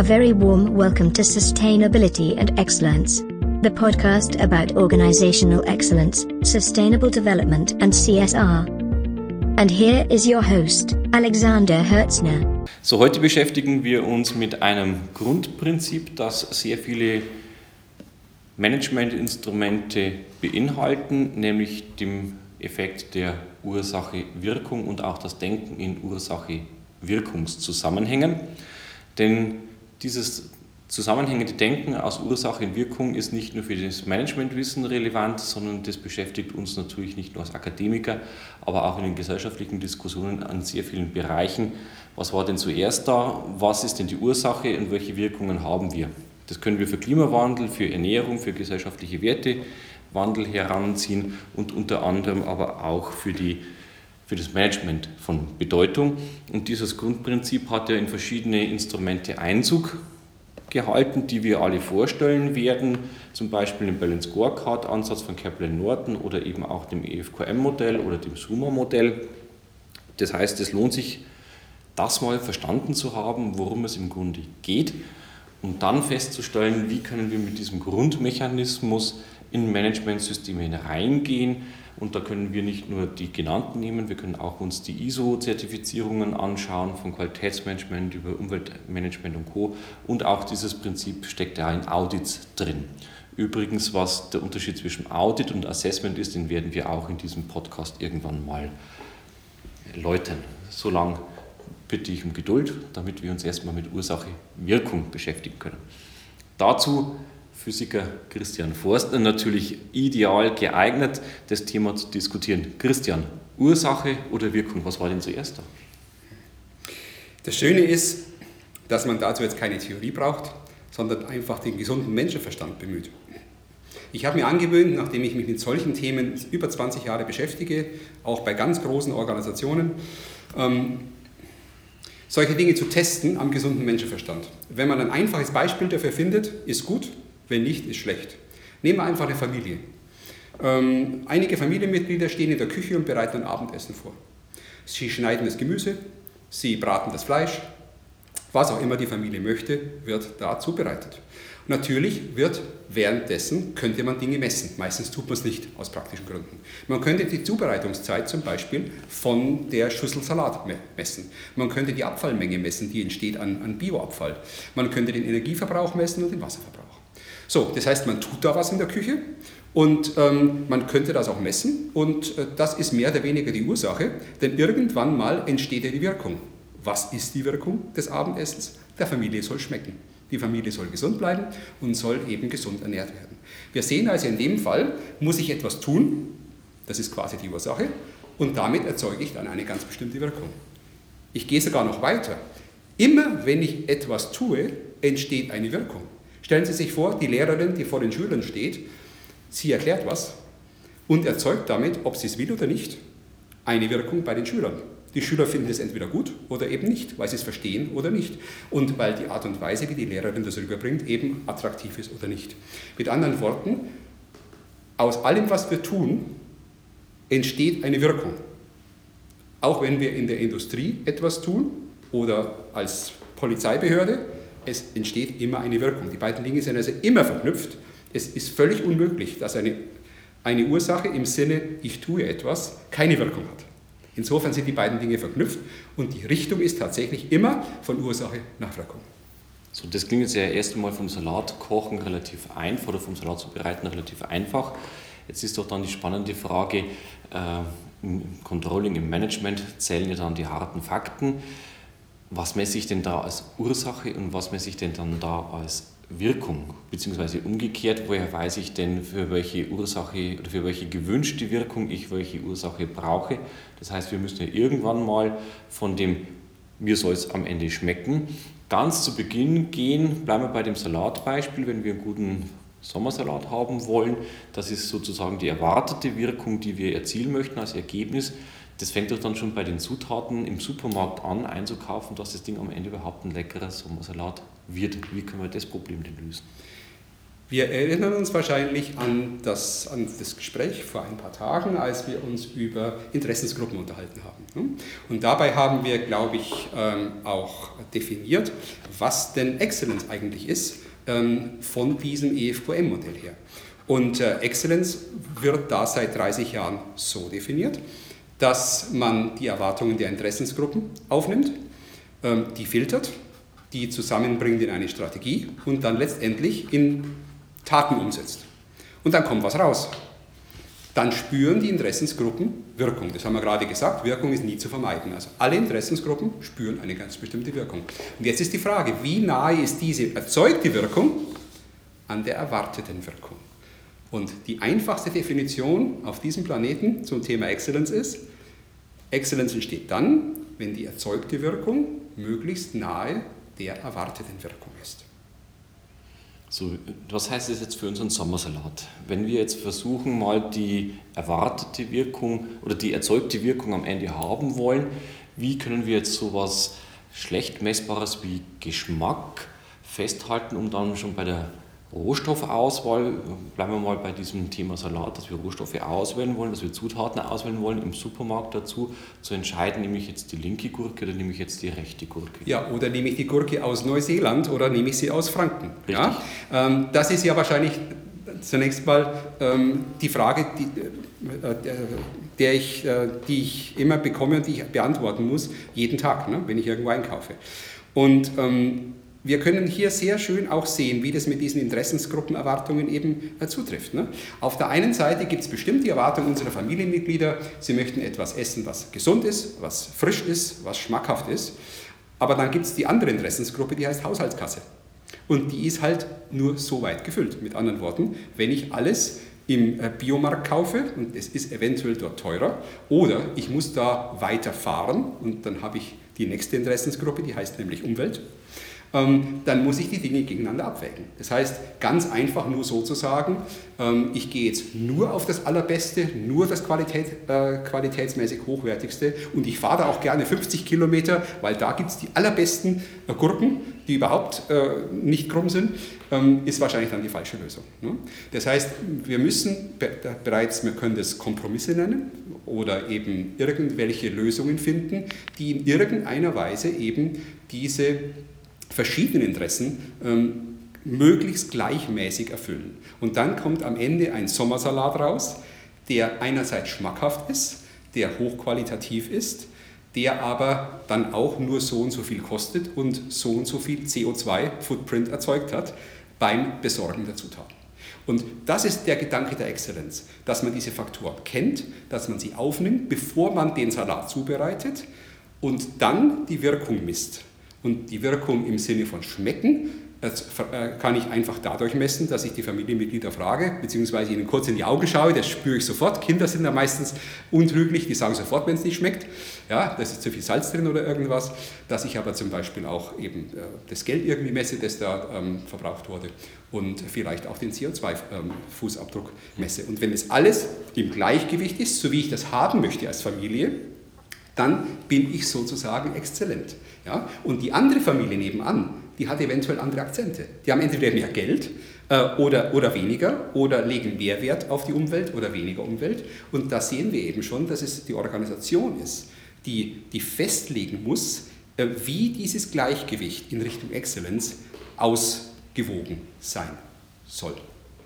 A very warm welcome to Sustainability and Excellence, the podcast about organizational excellence, sustainable development, and CSR. And here is your host, Alexander Hertzner. So, heute beschäftigen wir uns mit einem Grundprinzip, das sehr viele Managementinstrumente beinhalten, nämlich dem Effekt der Ursache-Wirkung und auch das Denken in Ursache-Wirkungszusammenhängen. Denn dieses zusammenhängende Denken aus Ursache und Wirkung ist nicht nur für das Managementwissen relevant, sondern das beschäftigt uns natürlich nicht nur als Akademiker, aber auch in den gesellschaftlichen Diskussionen an sehr vielen Bereichen. Was war denn zuerst da? Was ist denn die Ursache und welche Wirkungen haben wir? Das können wir für Klimawandel, für Ernährung, für gesellschaftliche Wertewandel heranziehen und unter anderem aber auch für die für das Management von Bedeutung. Und dieses Grundprinzip hat ja in verschiedene Instrumente Einzug gehalten, die wir alle vorstellen werden, zum Beispiel den Balance Scorecard Ansatz von Kaplan Norton oder eben auch dem EFQM-Modell oder dem SUMA-Modell. Das heißt, es lohnt sich, das mal verstanden zu haben, worum es im Grunde geht und dann festzustellen, wie können wir mit diesem Grundmechanismus in Managementsysteme hineingehen. Und da können wir nicht nur die genannten nehmen, wir können auch uns die ISO-Zertifizierungen anschauen, von Qualitätsmanagement über Umweltmanagement und Co. Und auch dieses Prinzip steckt ja in Audits drin. Übrigens, was der Unterschied zwischen Audit und Assessment ist, den werden wir auch in diesem Podcast irgendwann mal läutern. Solange bitte ich um Geduld, damit wir uns erstmal mit Ursache-Wirkung beschäftigen können. Dazu Physiker Christian Forstner natürlich ideal geeignet, das Thema zu diskutieren. Christian, Ursache oder Wirkung, was war denn zuerst da? Das Schöne ist, dass man dazu jetzt keine Theorie braucht, sondern einfach den gesunden Menschenverstand bemüht. Ich habe mir angewöhnt, nachdem ich mich mit solchen Themen über 20 Jahre beschäftige, auch bei ganz großen Organisationen, ähm, solche Dinge zu testen am gesunden Menschenverstand. Wenn man ein einfaches Beispiel dafür findet, ist gut, wenn nicht, ist schlecht. Nehmen wir einfach eine Familie. Ähm, einige Familienmitglieder stehen in der Küche und bereiten ein Abendessen vor. Sie schneiden das Gemüse, sie braten das Fleisch, was auch immer die Familie möchte, wird da zubereitet. Natürlich wird währenddessen, könnte man Dinge messen. Meistens tut man es nicht aus praktischen Gründen. Man könnte die Zubereitungszeit zum Beispiel von der Schüssel Salat messen. Man könnte die Abfallmenge messen, die entsteht an, an Bioabfall. Man könnte den Energieverbrauch messen und den Wasserverbrauch. So, das heißt, man tut da was in der Küche und ähm, man könnte das auch messen und äh, das ist mehr oder weniger die Ursache, denn irgendwann mal entsteht ja die Wirkung. Was ist die Wirkung des Abendessens? Der Familie soll schmecken. Die Familie soll gesund bleiben und soll eben gesund ernährt werden. Wir sehen also in dem Fall, muss ich etwas tun, das ist quasi die Ursache, und damit erzeuge ich dann eine ganz bestimmte Wirkung. Ich gehe sogar noch weiter. Immer wenn ich etwas tue, entsteht eine Wirkung. Stellen Sie sich vor, die Lehrerin, die vor den Schülern steht, sie erklärt was und erzeugt damit, ob sie es will oder nicht, eine Wirkung bei den Schülern. Die Schüler finden es entweder gut oder eben nicht, weil sie es verstehen oder nicht. Und weil die Art und Weise, wie die Lehrerin das rüberbringt, eben attraktiv ist oder nicht. Mit anderen Worten, aus allem, was wir tun, entsteht eine Wirkung. Auch wenn wir in der Industrie etwas tun oder als Polizeibehörde, es entsteht immer eine Wirkung. Die beiden Dinge sind also immer verknüpft. Es ist völlig unmöglich, dass eine, eine Ursache im Sinne, ich tue etwas, keine Wirkung hat. Insofern sind die beiden Dinge verknüpft und die Richtung ist tatsächlich immer von Ursache nach Wirkung. So, das klingt jetzt ja erst einmal vom Salatkochen relativ einfach oder vom Salat zubereiten relativ einfach. Jetzt ist doch dann die spannende Frage, äh, im Controlling, im Management zählen ja dann die harten Fakten. Was messe ich denn da als Ursache und was messe ich denn dann da als Wirkung, beziehungsweise umgekehrt, woher weiß ich denn, für welche Ursache oder für welche gewünschte Wirkung ich welche Ursache brauche. Das heißt, wir müssen ja irgendwann mal von dem, mir soll es am Ende schmecken, ganz zu Beginn gehen, bleiben wir bei dem Salatbeispiel, wenn wir einen guten Sommersalat haben wollen, das ist sozusagen die erwartete Wirkung, die wir erzielen möchten als Ergebnis. Das fängt doch dann schon bei den Zutaten im Supermarkt an, einzukaufen, dass das Ding am Ende überhaupt ein leckerer Sommersalat wird. Wie können wir das Problem denn lösen? Wir erinnern uns wahrscheinlich an das, an das Gespräch vor ein paar Tagen, als wir uns über Interessensgruppen unterhalten haben. Ne? Und dabei haben wir, glaube ich, ähm, auch definiert, was denn Excellence eigentlich ist ähm, von diesem EFQM-Modell her. Und äh, Excellence wird da seit 30 Jahren so definiert, dass man die Erwartungen der Interessensgruppen aufnimmt, ähm, die filtert, die zusammenbringt in eine Strategie und dann letztendlich in Taten umsetzt. Und dann kommt was raus. Dann spüren die Interessensgruppen Wirkung. Das haben wir gerade gesagt, Wirkung ist nie zu vermeiden. Also alle Interessensgruppen spüren eine ganz bestimmte Wirkung. Und jetzt ist die Frage, wie nahe ist diese erzeugte Wirkung an der erwarteten Wirkung? Und die einfachste Definition auf diesem Planeten zum Thema Excellence ist, Excellence entsteht dann, wenn die erzeugte Wirkung möglichst nahe der erwarteten Wirkung ist. So, was heißt das jetzt für unseren Sommersalat? Wenn wir jetzt versuchen, mal die erwartete Wirkung oder die erzeugte Wirkung am Ende haben wollen, wie können wir jetzt sowas schlecht messbares wie Geschmack festhalten, um dann schon bei der Rohstoffauswahl, bleiben wir mal bei diesem Thema Salat, dass wir Rohstoffe auswählen wollen, dass wir Zutaten auswählen wollen im Supermarkt dazu, zu entscheiden, nehme ich jetzt die linke Gurke oder nehme ich jetzt die rechte Gurke. Ja, oder nehme ich die Gurke aus Neuseeland oder nehme ich sie aus Franken. Richtig. Ja? Ähm, das ist ja wahrscheinlich zunächst mal ähm, die Frage, die, äh, der ich, äh, die ich immer bekomme und die ich beantworten muss, jeden Tag, ne, wenn ich irgendwo einkaufe. Und ähm, wir können hier sehr schön auch sehen, wie das mit diesen Interessensgruppenerwartungen eben äh, zutrifft. Ne? Auf der einen Seite gibt es bestimmt die Erwartung unserer Familienmitglieder, sie möchten etwas essen, was gesund ist, was frisch ist, was schmackhaft ist. Aber dann gibt es die andere Interessensgruppe, die heißt Haushaltskasse. Und die ist halt nur so weit gefüllt. Mit anderen Worten, wenn ich alles im äh, Biomarkt kaufe und es ist eventuell dort teurer oder ich muss da weiter fahren und dann habe ich die nächste Interessensgruppe, die heißt nämlich Umwelt dann muss ich die Dinge gegeneinander abwägen. Das heißt, ganz einfach nur so zu sagen, ähm, ich gehe jetzt nur auf das Allerbeste, nur das Qualität, äh, qualitätsmäßig Hochwertigste und ich fahre da auch gerne 50 Kilometer, weil da gibt es die allerbesten äh, Gurken, die überhaupt äh, nicht krumm sind, ähm, ist wahrscheinlich dann die falsche Lösung. Ne? Das heißt, wir müssen bereits, wir können das Kompromisse nennen oder eben irgendwelche Lösungen finden, die in irgendeiner Weise eben diese verschiedenen Interessen ähm, möglichst gleichmäßig erfüllen. Und dann kommt am Ende ein Sommersalat raus, der einerseits schmackhaft ist, der hochqualitativ ist, der aber dann auch nur so und so viel kostet und so und so viel CO2-Footprint erzeugt hat beim Besorgen der Zutaten. Und das ist der Gedanke der Exzellenz, dass man diese Faktoren kennt, dass man sie aufnimmt, bevor man den Salat zubereitet und dann die Wirkung misst. Und die Wirkung im Sinne von schmecken äh, kann ich einfach dadurch messen, dass ich die Familienmitglieder frage, beziehungsweise ihnen kurz in die Augen schaue, das spüre ich sofort. Kinder sind da meistens untrüglich, die sagen sofort, wenn es nicht schmeckt, ja, da ist zu viel Salz drin oder irgendwas. Dass ich aber zum Beispiel auch eben äh, das Geld irgendwie messe, das da ähm, verbraucht wurde und vielleicht auch den CO2-Fußabdruck ähm, messe. Und wenn es alles im Gleichgewicht ist, so wie ich das haben möchte als Familie, dann bin ich sozusagen exzellent. Ja? Und die andere Familie nebenan, die hat eventuell andere Akzente. Die haben entweder mehr Geld äh, oder, oder weniger oder legen mehr Wert auf die Umwelt oder weniger Umwelt. Und da sehen wir eben schon, dass es die Organisation ist, die, die festlegen muss, äh, wie dieses Gleichgewicht in Richtung Exzellenz ausgewogen sein soll.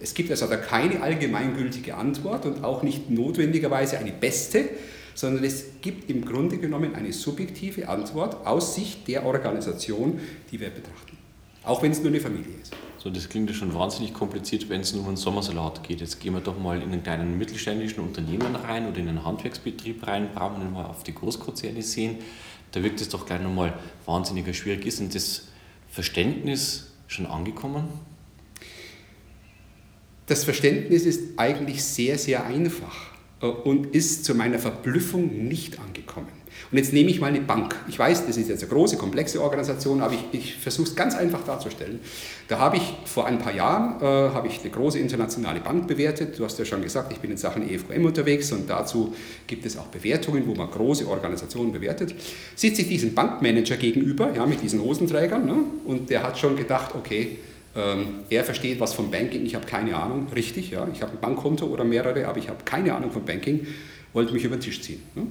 Es gibt also da keine allgemeingültige Antwort und auch nicht notwendigerweise eine beste, sondern es gibt im Grunde genommen eine subjektive Antwort aus Sicht der Organisation, die wir betrachten. Auch wenn es nur eine Familie ist. So, das klingt ja schon wahnsinnig kompliziert, wenn es nur um einen Sommersalat geht. Jetzt gehen wir doch mal in einen kleinen mittelständischen Unternehmen rein oder in einen Handwerksbetrieb rein, brauchen wir mal auf die Großkonzerne sehen. Da wirkt es doch gleich nochmal wahnsinniger schwierig. Ist denn das Verständnis schon angekommen? Das Verständnis ist eigentlich sehr, sehr einfach. Äh, und ist zu meiner Verblüffung nicht angekommen. Und jetzt nehme ich mal eine Bank. Ich weiß, das ist jetzt eine große, komplexe Organisation, aber ich, ich versuche es ganz einfach darzustellen. Da habe ich vor ein paar Jahren äh, habe ich eine große internationale Bank bewertet. Du hast ja schon gesagt, ich bin in Sachen EFQM unterwegs und dazu gibt es auch Bewertungen, wo man große Organisationen bewertet. Sitze ich diesem Bankmanager gegenüber, ja, mit diesen Hosenträgern, ne, und der hat schon gedacht, okay, er versteht was vom Banking, ich habe keine Ahnung, richtig, ja, ich habe ein Bankkonto oder mehrere, aber ich habe keine Ahnung von Banking, wollte mich über den Tisch ziehen. Ne?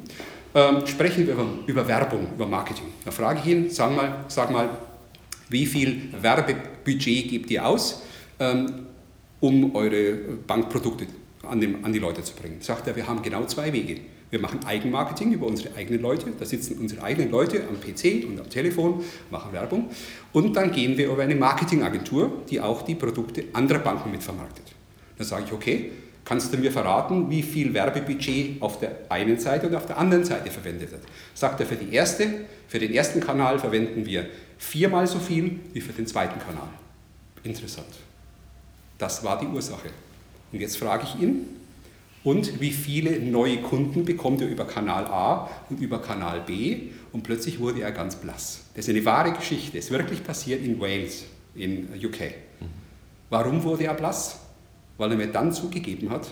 Ähm, sprechen wir über, über, Werbung, über Marketing. Da frage ich ihn, sag mal, sag mal wie viel Werbebudget gebt ihr aus, ähm, um eure Bankprodukte an, dem, an die Leute zu bringen? Sagt er, wir haben genau zwei Wege. Wir machen Eigenmarketing über unsere eigenen Leute. Da sitzen unsere eigenen Leute am PC und am Telefon, machen Werbung. Und dann gehen wir über eine Marketingagentur, die auch die Produkte anderer Banken mitvermarktet. Dann sage ich, okay, kannst du mir verraten, wie viel Werbebudget auf der einen Seite und auf der anderen Seite verwendet wird? Sagt er, für, die erste, für den ersten Kanal verwenden wir viermal so viel wie für den zweiten Kanal. Interessant. Das war die Ursache. Und jetzt frage ich ihn, und wie viele neue Kunden bekommt er über Kanal A und über Kanal B? Und plötzlich wurde er ganz blass. Das ist eine wahre Geschichte. Es ist wirklich passiert in Wales, in UK. Warum wurde er blass? Weil er mir dann zugegeben hat,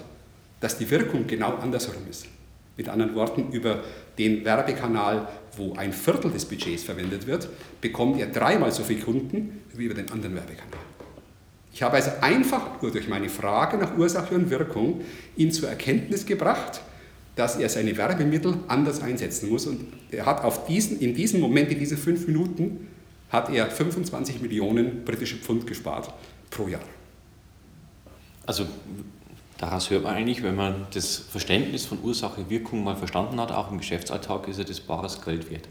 dass die Wirkung genau andersherum ist. Mit anderen Worten, über den Werbekanal, wo ein Viertel des Budgets verwendet wird, bekommt er dreimal so viele Kunden wie über den anderen Werbekanal. Ich habe also einfach nur durch meine Frage nach Ursache und Wirkung ihn zur Erkenntnis gebracht, dass er seine Werbemittel anders einsetzen muss. Und er hat auf diesen, in diesem Moment, in diesen fünf Minuten, hat er 25 Millionen britische Pfund gespart pro Jahr. Also daraus hört man eigentlich, wenn man das Verständnis von Ursache und Wirkung mal verstanden hat, auch im Geschäftsalltag ist er das bares Geld wert.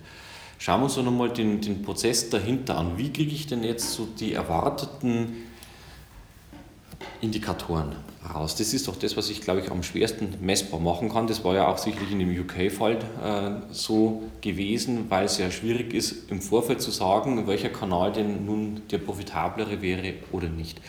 Schauen wir uns doch nochmal den, den Prozess dahinter an. Wie kriege ich denn jetzt so die erwarteten Indikatoren raus. Das ist doch das, was ich, glaube ich, am schwersten messbar machen kann. Das war ja auch sicherlich in dem UK-Fall äh, so gewesen, weil es ja schwierig ist, im Vorfeld zu sagen, welcher Kanal denn nun der profitablere wäre oder nicht.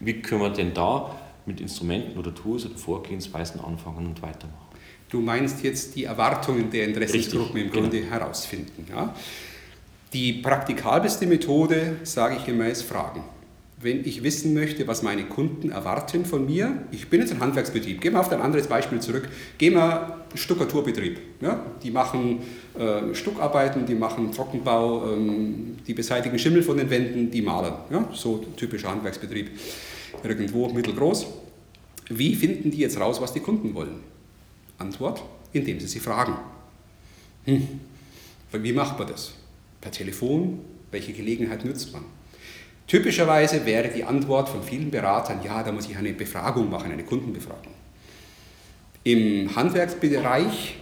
Wie können wir denn da mit Instrumenten oder Tools oder Vorgehensweisen anfangen und weitermachen? Du meinst jetzt die Erwartungen der Interessensgruppen im genau. Grunde genau. herausfinden. Ja? Die praktikabelste Methode, sage ich gemäß, Fragen wenn ich wissen möchte, was meine Kunden erwarten von mir, ich bin jetzt ein Handwerksbetrieb, gehen wir auf ein anderes Beispiel zurück, gehen wir Stuckaturbetrieb. Ja? Die machen äh, Stuckarbeiten, die machen Trockenbau, ähm, die beseitigen Schimmel von den Wänden, die malen. Ja? So typischer Handwerksbetrieb, irgendwo mittelgroß. Wie finden die jetzt raus, was die Kunden wollen? Antwort, indem sie sie fragen. Hm. Wie macht man das? Per Telefon? Welche Gelegenheit nützt man? Typischerweise wäre die Antwort von vielen Beratern, ja, da muss ich eine Befragung machen, eine Kundenbefragung. Im Handwerksbereich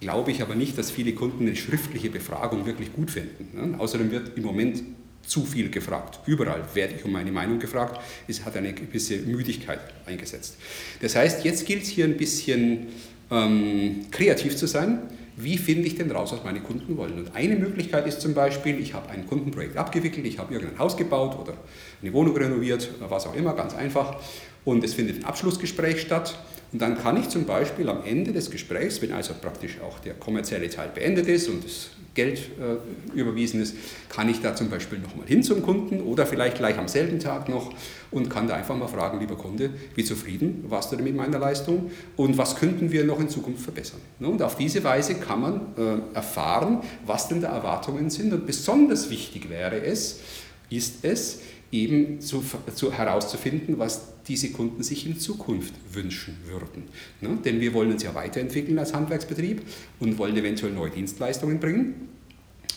glaube ich aber nicht, dass viele Kunden eine schriftliche Befragung wirklich gut finden. Ne? Außerdem wird im Moment zu viel gefragt. Überall werde ich um meine Meinung gefragt. Es hat eine gewisse Müdigkeit eingesetzt. Das heißt, jetzt gilt es hier ein bisschen ähm, kreativ zu sein wie finde ich denn raus, was meine Kunden wollen. Und eine Möglichkeit ist zum Beispiel, ich habe ein Kundenprojekt abgewickelt, ich habe irgendein Haus gebaut oder eine Wohnung renoviert, was auch immer, ganz einfach. Und es findet ein Abschlussgespräch statt. Und dann kann ich zum Beispiel am Ende des Gesprächs, wenn also praktisch auch der kommerzielle Teil beendet ist und das Geld äh, überwiesen ist, kann ich da zum Beispiel nochmal hin zum Kunden oder vielleicht gleich am selben Tag noch und kann da einfach mal fragen, lieber Kunde, wie zufrieden warst du denn mit meiner Leistung und was könnten wir noch in Zukunft verbessern. Ne? Und auf diese Weise kann man äh, erfahren, was denn da Erwartungen sind und besonders wichtig wäre es, ist es, eben zu, zu, herauszufinden, was diese Kunden sich in Zukunft wünschen würden. Ne? Denn wir wollen uns ja weiterentwickeln als Handwerksbetrieb und wollen eventuell neue Dienstleistungen bringen.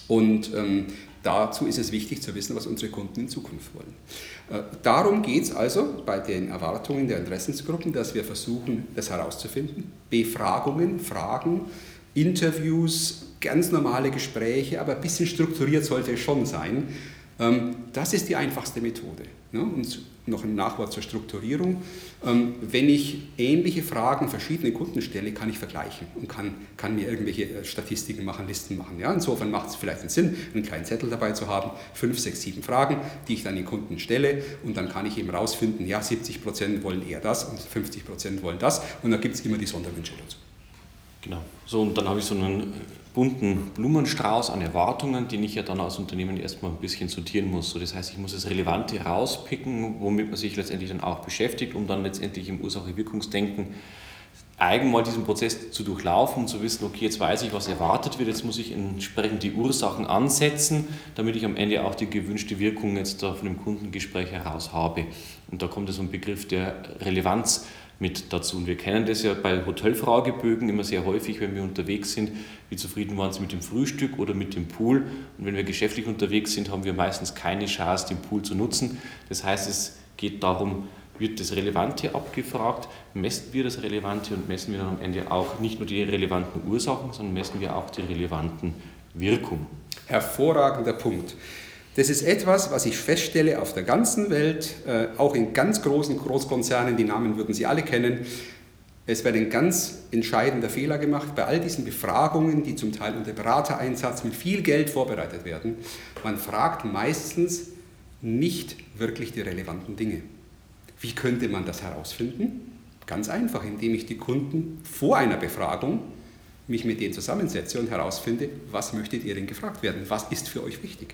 Und ähm, dazu ist es wichtig zu wissen, was unsere Kunden in Zukunft wollen. Äh, darum geht es also bei den Erwartungen der Interessensgruppen, dass wir versuchen, das herauszufinden. Befragungen, Fragen, Interviews, ganz normale Gespräche, aber ein bisschen strukturiert sollte es schon sein, das ist die einfachste Methode. Ne? Und noch ein Nachwort zur Strukturierung. Ähm, wenn ich ähnliche Fragen verschiedenen Kunden stelle, kann ich vergleichen und kann, kann mir irgendwelche äh, Statistiken machen, Listen machen. Ja, insofern macht es vielleicht einen Sinn, einen kleinen Zettel dabei zu haben, fünf, sechs, sieben Fragen, die ich dann den Kunden stelle und dann kann ich eben rausfinden, ja, 70 Prozent wollen eher das und 50 Prozent wollen das und dann gibt es immer die Sonderwünsche dazu. Genau. So, und dann habe ich so einen bunten Blumenstrauß an Erwartungen, den ich ja dann als Unternehmen erstmal ein bisschen sortieren muss. So, das heißt, ich muss das Relevante rauspicken, womit man sich letztendlich dann auch beschäftigt, um dann letztendlich im Ursache-Wirkungsdenken eigen mal diesen Prozess zu durchlaufen und zu wissen, okay, jetzt weiß ich, was erwartet wird, jetzt muss ich entsprechend die Ursachen ansetzen, damit ich am Ende auch die gewünschte Wirkung jetzt da von dem Kundengespräch heraus habe. Und da kommt so ein Begriff der Relevanz mit dazu. Und wir kennen das ja bei Hotelfragebögen immer sehr häufig, wenn wir unterwegs sind, wie zufrieden waren Sie mit dem Frühstück oder mit dem Pool. Und wenn wir geschäftlich unterwegs sind, haben wir meistens keine Chance, den Pool zu nutzen. Das heißt, es geht darum, wird das Relevante abgefragt, messen wir das Relevante und messen wir dann am Ende auch nicht nur die relevanten Ursachen, sondern messen wir auch die relevanten Wirkungen. Hervorragender Punkt. Das ist etwas, was ich feststelle auf der ganzen Welt, äh, auch in ganz großen Großkonzernen, die Namen würden Sie alle kennen. Es wird ein ganz entscheidender Fehler gemacht bei all diesen Befragungen, die zum Teil unter Beratereinsatz mit viel Geld vorbereitet werden. Man fragt meistens nicht wirklich die relevanten Dinge. Wie könnte man das herausfinden? Ganz einfach, indem ich die Kunden vor einer Befragung mich mit denen zusammensetze und herausfinde, was möchtet ihr denn gefragt werden? Was ist für euch wichtig?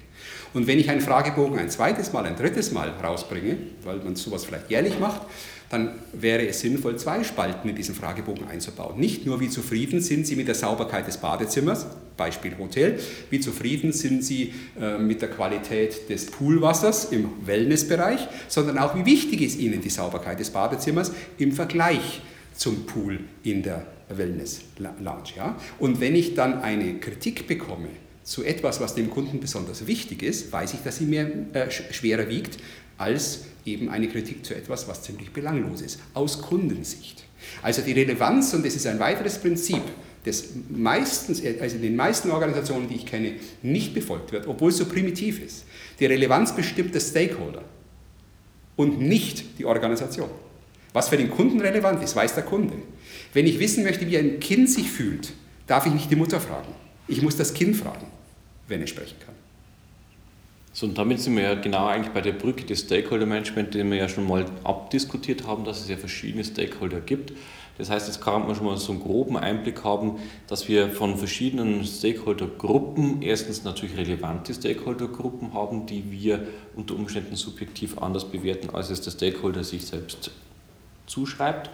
Und wenn ich einen Fragebogen ein zweites Mal, ein drittes Mal rausbringe, weil man sowas vielleicht jährlich macht, dann wäre es sinnvoll, zwei Spalten in diesen Fragebogen einzubauen. Nicht nur, wie zufrieden sind Sie mit der Sauberkeit des Badezimmers, Beispiel Hotel, wie zufrieden sind Sie äh, mit der Qualität des Poolwassers im Wellnessbereich, sondern auch, wie wichtig ist Ihnen die Sauberkeit des Badezimmers im Vergleich zum Pool in der Wellness Lounge. Ja? Und wenn ich dann eine Kritik bekomme zu etwas, was dem Kunden besonders wichtig ist, weiß ich, dass sie mir äh, schwerer wiegt als eben eine Kritik zu etwas, was ziemlich belanglos ist, aus Kundensicht. Also die Relevanz, und das ist ein weiteres Prinzip, das meistens, also in den meisten Organisationen, die ich kenne, nicht befolgt wird, obwohl es so primitiv ist. Die Relevanz bestimmt der Stakeholder und nicht die Organisation. Was für den Kunden relevant ist, weiß der Kunde. Wenn ich wissen möchte, wie ein Kind sich fühlt, darf ich nicht die Mutter fragen. Ich muss das Kind fragen, wenn es sprechen kann. So, und damit sind wir ja genau eigentlich bei der Brücke des Stakeholder Management, den wir ja schon mal abdiskutiert haben, dass es ja verschiedene Stakeholder gibt. Das heißt, jetzt kann man schon mal so einen groben Einblick haben, dass wir von verschiedenen Stakeholdergruppen erstens natürlich relevante Stakeholdergruppen haben, die wir unter Umständen subjektiv anders bewerten, als es der Stakeholder sich selbst zuschreibt.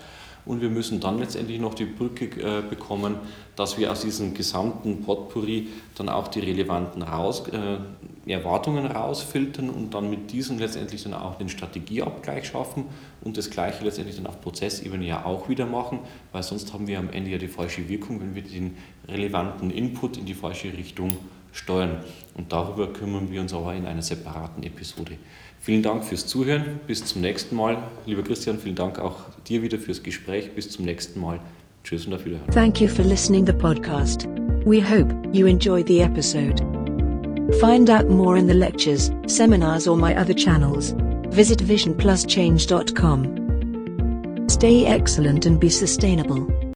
Und wir müssen dann letztendlich noch die Brücke äh, bekommen, dass wir aus diesem gesamten Potpourri dann auch die relevanten raus, äh, Erwartungen rausfiltern und dann mit diesen letztendlich dann auch den Strategieabgleich schaffen und das Gleiche letztendlich dann auf Prozessebene ja auch wieder machen, weil sonst haben wir am Ende ja die falsche Wirkung, wenn wir den relevanten Input in die falsche Richtung steuern. Und darüber kümmern wir uns aber in einer separaten Episode. Vielen Dank fürs Zuhören. Bis zum nächsten Mal. Lieber Christian, vielen Dank auch dir wieder fürs Gespräch. Bis zum nächsten Mal. Tschüss und auf Wiederhören. Thank you for listening the podcast. We hope you enjoyed the episode. Find out more in the lectures, seminars or my other channels. Visit visionpluschange.com. Stay excellent and be sustainable.